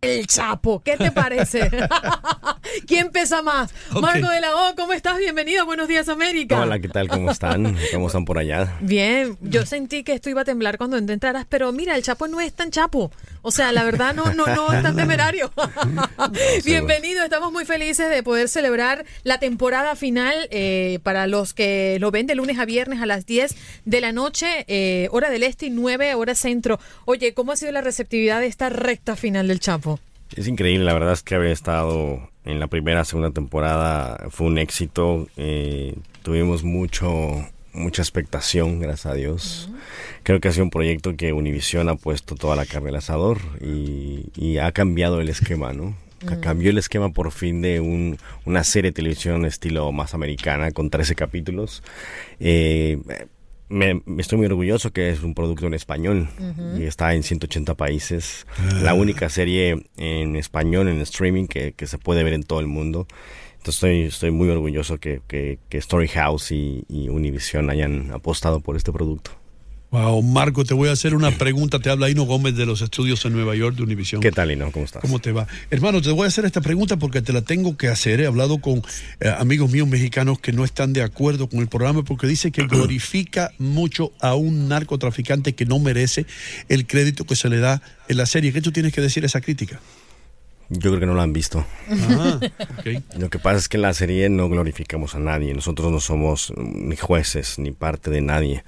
El Chapo, ¿qué te parece? ¿Quién pesa más? Marco de la O, ¿cómo estás? Bienvenido, buenos días América. Hola, ¿qué tal? ¿Cómo están? ¿Cómo están por allá? Bien, yo sentí que esto iba a temblar cuando entraras, pero mira, el Chapo no es tan chapo. O sea, la verdad no, no, no es tan temerario. Bienvenido, estamos muy felices de poder celebrar la temporada final eh, para los que lo ven de lunes a viernes a las 10 de la noche, eh, hora del este y 9 hora centro. Oye, ¿cómo ha sido la receptividad de esta recta final del Chapo? Es increíble, la verdad es que haber estado en la primera, segunda temporada fue un éxito. eh, tuvimos mucho, mucha expectación, gracias a Dios. Creo que ha sido un proyecto que Univision ha puesto toda la carne al asador y, y ha cambiado el esquema, ¿no? Ca- Cambió el esquema por fin de un- una serie de televisión estilo más americana con 13 capítulos. Eh, me, me estoy muy orgulloso que es un producto en español y está en 180 países. La única serie en español en streaming que, que se puede ver en todo el mundo. Entonces estoy, estoy muy orgulloso que, que, que Storyhouse y, y Univision hayan apostado por este producto. Wow, Marco, te voy a hacer una pregunta. Te habla Ino Gómez de los estudios en Nueva York de Univision. ¿Qué tal, Lino? ¿Cómo estás? ¿Cómo te va? Hermano, te voy a hacer esta pregunta porque te la tengo que hacer. He hablado con eh, amigos míos mexicanos que no están de acuerdo con el programa porque dice que glorifica mucho a un narcotraficante que no merece el crédito que se le da en la serie. ¿Qué tú tienes que decir a esa crítica? Yo creo que no lo han visto. Ah. Lo que pasa es que en la serie no glorificamos a nadie. Nosotros no somos ni jueces ni parte de nadie.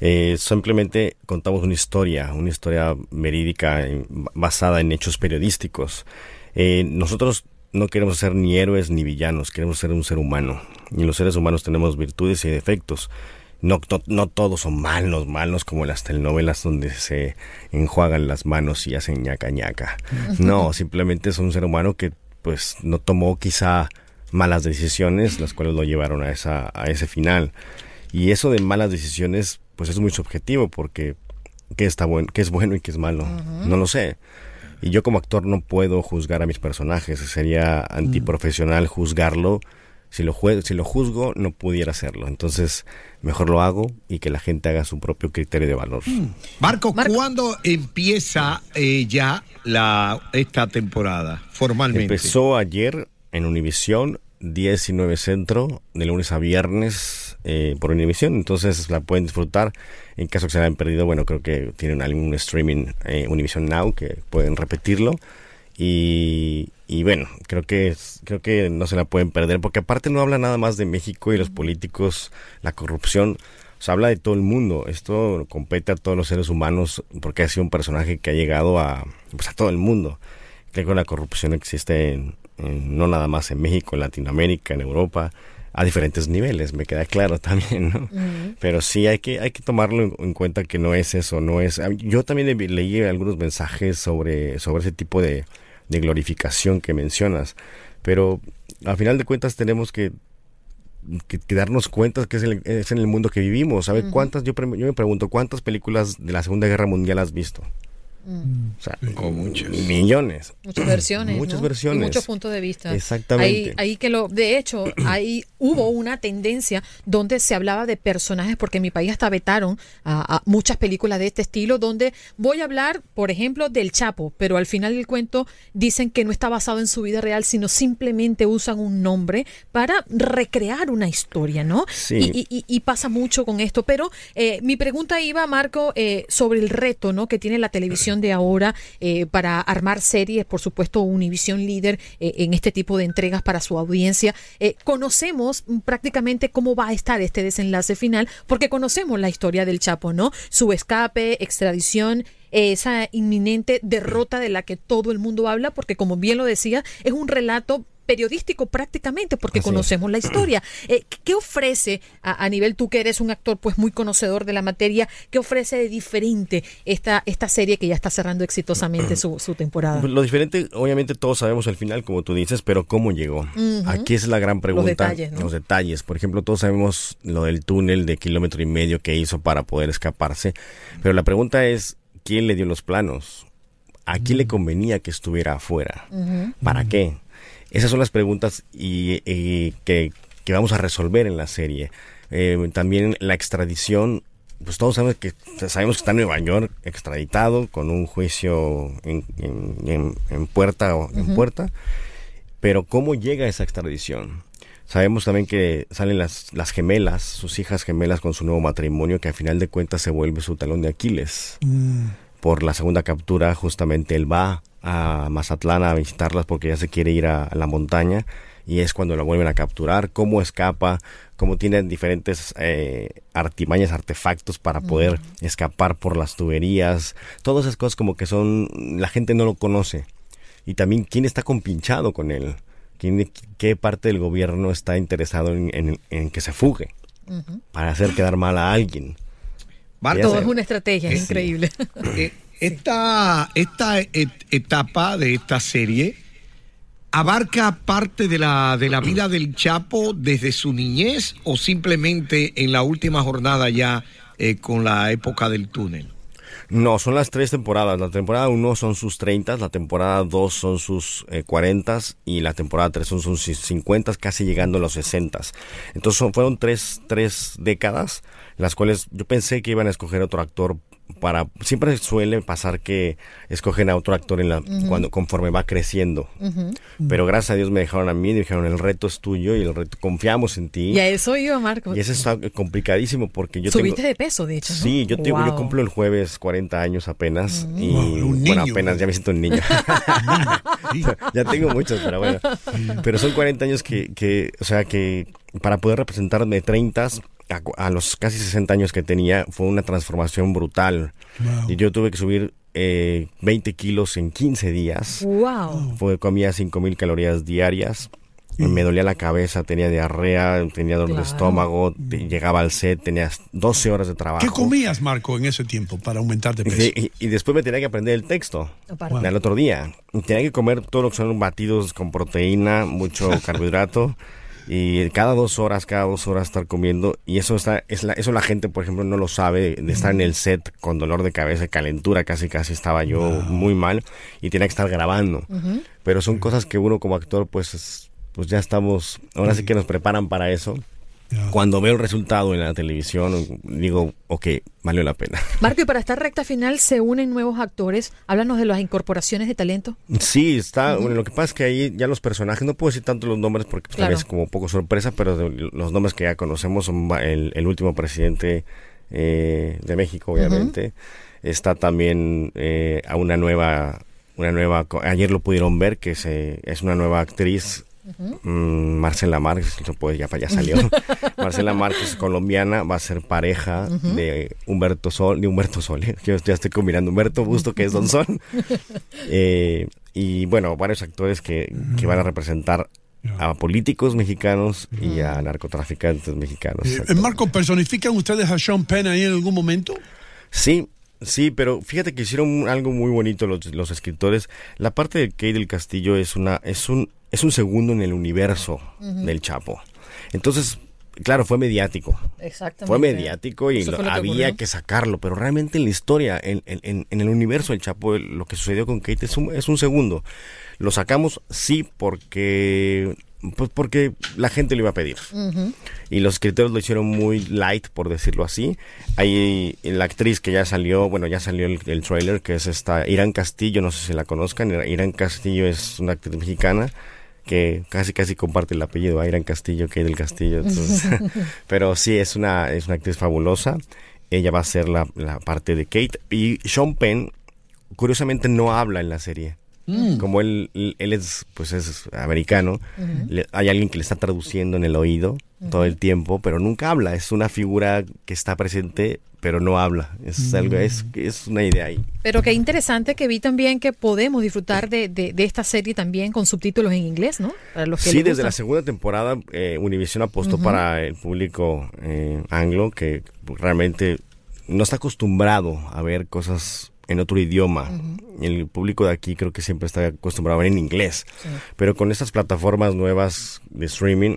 Eh, simplemente contamos una historia, una historia verídica basada en hechos periodísticos. Eh, nosotros no queremos ser ni héroes ni villanos, queremos ser un ser humano. Y los seres humanos tenemos virtudes y defectos. No, no, no todos son malos, malos como las telenovelas donde se enjuagan las manos y hacen ñaca ñaca. No, simplemente es un ser humano que pues no tomó quizá malas decisiones, las cuales lo llevaron a, esa, a ese final. Y eso de malas decisiones pues es muy subjetivo porque qué está bueno, qué es bueno y qué es malo, no lo sé. Y yo como actor no puedo juzgar a mis personajes, sería antiprofesional juzgarlo. Si lo, jue- si lo juzgo, no pudiera hacerlo. Entonces, mejor lo hago y que la gente haga su propio criterio de valor. Marco, ¿cuándo empieza eh, ya la, esta temporada formalmente? Empezó ayer en Univisión, 10 y 9 Centro, de lunes a viernes eh, por Univisión. Entonces la pueden disfrutar. En caso que se la hayan perdido, bueno, creo que tienen algún streaming eh, Univision Now que pueden repetirlo. Y, y bueno, creo que, creo que no se la pueden perder, porque aparte no habla nada más de México y los políticos, la corrupción. se habla de todo el mundo. Esto compete a todos los seres humanos porque ha sido un personaje que ha llegado a, pues, a todo el mundo. Creo que la corrupción existe en, no nada más en México, en Latinoamérica, en Europa, a diferentes niveles, me queda claro también, ¿no? Pero sí hay que, hay que tomarlo en, cuenta que no es eso, no es... Yo también leí algunos mensajes sobre, sobre ese tipo de, de glorificación que mencionas, pero al final de cuentas tenemos que que, darnos cuenta que es, es, en el mundo que vivimos. ¿Sabe cuántas? Yo, yo me pregunto, ¿cuántas películas de la Segunda Guerra Mundial has visto? Mm. O sea, muchos. Millones. Muchas versiones. Muchas versiones. muchos puntos de vista. Exactamente. Ahí, que lo, de hecho, ahí hubo una tendencia donde se hablaba de personajes, porque en mi país hasta vetaron a, muchas películas de este estilo, donde voy a hablar, por ejemplo, del Chapo, pero al final del cuento dicen que no está basado en su vida real, sino simplemente usan un nombre para recrear una historia, ¿no? Sí. Y, pasa mucho con esto. Pero eh, mi pregunta iba, Marco, eh, sobre el reto, ¿no? Que tiene la televisión de ahora eh, para armar series, por supuesto, Univision líder eh, en este tipo de entregas para su audiencia. Eh, conocemos prácticamente cómo va a estar este desenlace final, porque conocemos la historia del Chapo, ¿no? Su escape, extradición, esa inminente derrota de la que todo el mundo habla, porque como bien lo decía, es un relato periodístico prácticamente, porque conocemos la historia. Eh, ¿Qué ofrece a, nivel tú que eres un actor pues muy conocedor de la materia, qué ofrece de diferente esta, esta serie que ya está cerrando exitosamente su, temporada? Lo diferente, obviamente todos sabemos el final, como tú dices, pero ¿cómo llegó? Aquí es la gran pregunta. Los detalles, Los detalles. Por ejemplo, todos sabemos lo del túnel de kilómetro y medio que hizo para poder escaparse, pero la pregunta es, ¿quién le dio los planos? ¿A quién le convenía que estuviera afuera? ¿Para qué? Esas son las preguntas y, que, vamos a resolver en la serie. Eh, también la extradición, pues todos sabemos que, sabemos que está en Nueva York extraditado con un juicio en, en, puerta o en puerta, pero ¿cómo llega esa extradición? Sabemos también que salen las, las gemelas, sus hijas gemelas con su nuevo matrimonio, que al final de cuentas se vuelve su talón de Aquiles. Mm. Por la segunda captura, justamente él va a Mazatlán a visitarlas porque ya se quiere ir a, la montaña y es cuando la vuelven a capturar, cómo escapa, cómo tienen diferentes eh, artimañas, artefactos para poder escapar por las tuberías, todas esas cosas como que son, la gente no lo conoce. Y también quién está compinchado con él, ¿Quién, qué parte del gobierno está interesado en, que se fugue para hacer quedar mal a alguien. Todo es una estrategia, es increíble. Eh, esta, esta etapa de esta serie abarca parte de la, de la vida del Chapo desde su niñez o simplemente en la última jornada ya eh, con la época del túnel. No, son las tres temporadas. La temporada 1 son sus 30, la temporada 2 son sus eh, 40 y la temporada 3 son sus 50, casi llegando a los 60. Entonces fueron tres, tres décadas, las cuales yo pensé que iban a escoger otro actor para siempre suele pasar que escogen a otro actor en la cuando conforme va creciendo. Pero gracias a Dios me dejaron a mí dijeron el reto es tuyo y el reto confiamos en ti y a eso iba Marco y eso está complicadísimo porque yo subiste de peso de hecho sí yo, tengo, yo cumplo el jueves 40 años apenas y bueno apenas ya me siento un niño. Ya tengo muchos pero bueno. Pero son 40 años que, que o sea que para poder representarme 30 a, los casi 60 años que tenía, fue una transformación brutal. Y yo tuve que subir eh, 20 kilos en 15 días. Wow. Fue, comía 5000 calorías diarias. Me dolía la cabeza, tenía diarrea, tenía dolor de estómago, llegaba al set, tenía 12 horas de trabajo. ¿Qué comías, Marco, en ese tiempo para aumentar de peso? Y, después me tenía que aprender el texto al otro día. Tenía que comer todo lo que son batidos con proteína, mucho carbohidrato y cada dos horas, cada dos horas estar comiendo y eso está, es la, eso la gente por ejemplo no lo sabe, de estar en el set con dolor de cabeza, calentura, casi casi estaba yo muy mal y tenía que estar grabando. Pero son cosas que uno como actor pues, pues ya estamos, ahora sí que nos preparan para eso cuando veo el resultado en la televisión, digo, ok, valió la pena. Marco, y para esta recta final se unen nuevos actores. Háblanos de las incorporaciones de talento. Sí, está. bueno, lo que pasa es que ahí ya los personajes, no puedo decir tanto los nombres porque pues, tal vez como poco sorpresa, pero los nombres que ya conocemos son el, último presidente eh, de México, obviamente. Está también eh, a una nueva, una nueva, ayer lo pudieron ver, que se, es una nueva actriz Mm, Marcela Márquez, no puede, ya, ya salió. Marcela Márquez, colombiana, va a ser pareja de Humberto Sol, de Humberto Sol, ¿eh? yo ya estoy combinando Humberto Busto, que es Don Sol. Eh, y bueno, varios actores que, que van a representar a políticos mexicanos y a narcotraficantes mexicanos. Eh, Marco, ¿personifican ustedes a Sean Penn ahí en algún momento? Sí, sí, pero fíjate que hicieron algo muy bonito los, los escritores. La parte de Kate del Castillo es una es un es un segundo en el universo del Chapo. Entonces, claro, fue mediático. Exactamente. Fue mediático y Eso lo- fue lo que había ocurrió. que sacarlo, pero realmente en la historia, en, en- en- el universo del Chapo, el- lo que sucedió con Kate es un, es un segundo. Lo sacamos, sí, porque pues porque la gente lo iba a pedir. Y los escritores lo hicieron muy light, por decirlo así. Hay la actriz que ya salió, bueno, ya salió el, el trailer, que es esta Irán Castillo, no sé si la conozcan. Irán Castillo es una actriz mexicana que casi casi comparte el apellido a Irán Castillo que del Castillo. entonces- pero sí, es una, es una actriz fabulosa. Ella va a ser la, la parte de Kate. Y Sean Penn, curiosamente, no habla en la serie. Mm. Como él, él es, pues es americano, le- hay alguien que le está traduciendo en el oído todo el tiempo, pero nunca habla. Es una figura que está presente, pero no habla. Es algo, es, es una idea ahí. Pero qué interesante que vi también que podemos disfrutar de, de- de esta serie también con subtítulos en inglés, ¿no? Para los que Sí, desde la segunda temporada eh, Univision apostó para el público eh, anglo que realmente no está acostumbrado a ver cosas en otro idioma. El público de aquí creo que siempre está acostumbrado a ver en inglés. Pero con estas plataformas nuevas de streaming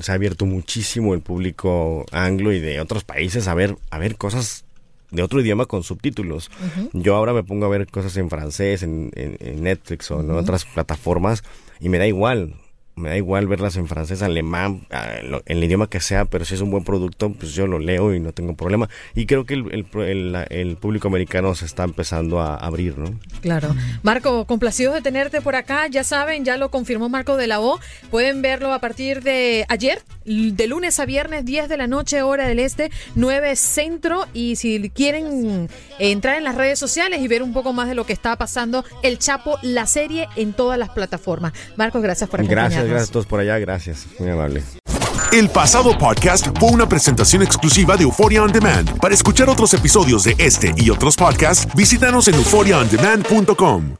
se ha abierto muchísimo el público anglo y de otros países a ver, a ver cosas de otro idioma con subtítulos. Yo ahora me pongo a ver cosas en francés, en, en- en Netflix o en otras plataformas y me da igual. Me da igual verlas en francés, alemán, en el idioma que sea, pero si es un buen producto, pues yo lo leo y no tengo problema. Y creo que el, el- el- la- el público americano se está empezando a abrir, ¿no? Claro. Marco, complacidos de tenerte por acá. Ya saben, ya lo confirmó Marco de la O. Pueden verlo a partir de ayer, de lunes a viernes, 10 de la noche, hora del este, 9 centro. Y si quieren eh, entrar en las redes sociales y ver un poco más de lo que está pasando, El Chapo, la serie en todas las plataformas. Marco, gracias por acompañarnos. Gracias, gracias a todos por allá, gracias. Muy amable. El pasado podcast fue una presentación exclusiva de Euphoria On Demand. Para escuchar otros episodios de este y otros podcasts, visítanos en euphoriaondemand.com.